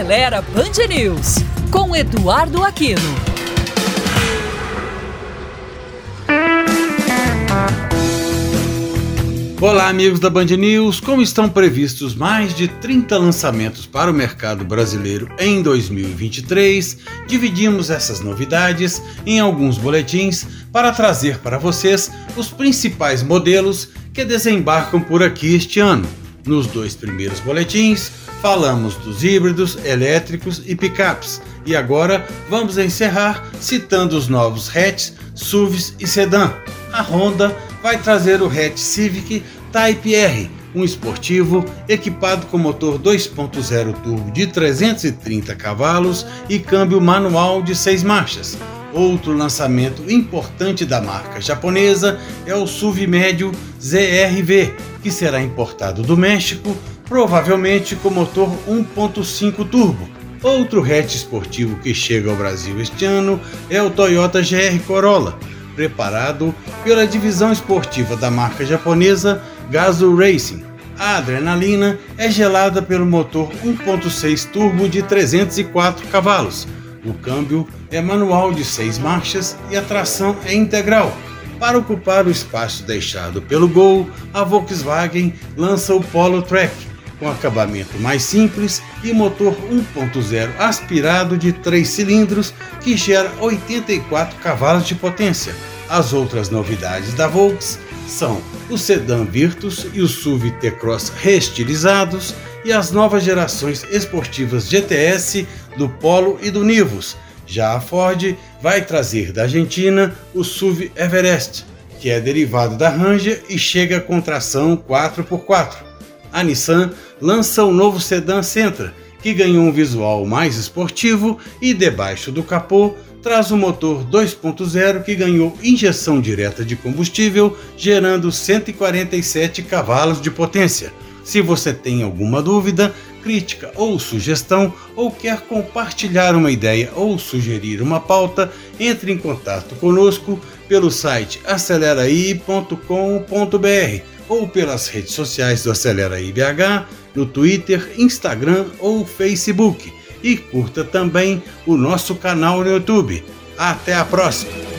Acelera Band News, com Eduardo Aquino. Olá, amigos da Band News. Como estão previstos mais de 30 lançamentos para o mercado brasileiro em 2023, dividimos essas novidades em alguns boletins para trazer para vocês os principais modelos que desembarcam por aqui este ano. Nos dois primeiros boletins, falamos dos híbridos, elétricos e picapes, e agora vamos encerrar citando os novos hatches, SUVs e sedã. A Honda vai trazer o hatch Civic Type R, um esportivo equipado com motor 2.0 turbo de 330 cavalos e câmbio manual de 6 marchas. Outro lançamento importante da marca japonesa é o SUV médio ZRV, que será importado do México, provavelmente com motor 1.5 turbo. Outro hatch esportivo que chega ao Brasil este ano é o Toyota GR Corolla, preparado pela divisão esportiva da marca japonesa Gazoo Racing. A adrenalina é gelada pelo motor 1.6 turbo de 304 cavalos. O câmbio é manual de 6 marchas e a tração é integral. Para ocupar o espaço deixado pelo Gol, a Volkswagen lança o Polo Track, com acabamento mais simples e motor 1.0 aspirado de 3 cilindros que gera 84 cavalos de potência. As outras novidades da Volks são o sedã Virtus e o SUV T-Cross reestilizados e as novas gerações esportivas GTS do Polo e do Nivus. Já a Ford vai trazer da Argentina o SUV Everest, que é derivado da Ranger e chega com tração 4x4. A Nissan lança o novo sedã Sentra, que ganhou um visual mais esportivo e debaixo do capô traz o um motor 2.0 que ganhou injeção direta de combustível, gerando 147 cavalos de potência. Se você tem alguma dúvida, crítica ou sugestão, ou quer compartilhar uma ideia ou sugerir uma pauta, entre em contato conosco pelo site aceleraí.com.br ou pelas redes sociais do Acelera IBH, no Twitter, Instagram ou Facebook e curta também o nosso canal no YouTube. Até a próxima!